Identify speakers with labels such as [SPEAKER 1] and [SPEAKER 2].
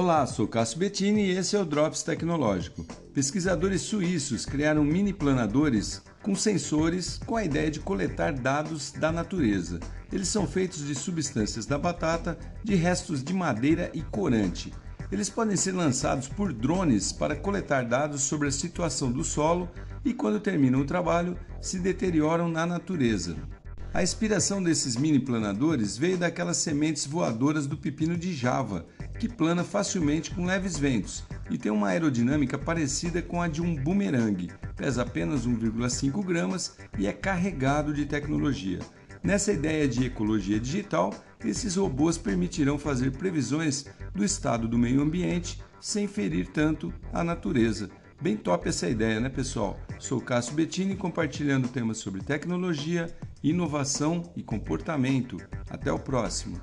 [SPEAKER 1] Olá, sou Cássio Bettini e esse é o Drops Tecnológico. Pesquisadores suíços criaram mini planadores com sensores com a ideia de coletar dados da natureza. Eles são feitos de substâncias da batata, de restos de madeira e corante. Eles podem ser lançados por drones para coletar dados sobre a situação do solo e, quando terminam o trabalho, se deterioram na natureza. A inspiração desses mini planadores veio daquelas sementes voadoras do pepino de Java, que plana facilmente com leves ventos e tem uma aerodinâmica parecida com a de um boomerang, pesa apenas 1,5 gramas e é carregado de tecnologia. Nessa ideia de ecologia digital, esses robôs permitirão fazer previsões do estado do meio ambiente sem ferir tanto a natureza. Bem top essa ideia, né, pessoal? Sou Cássio Bettini compartilhando temas sobre tecnologia, inovação e comportamento. Até o próximo.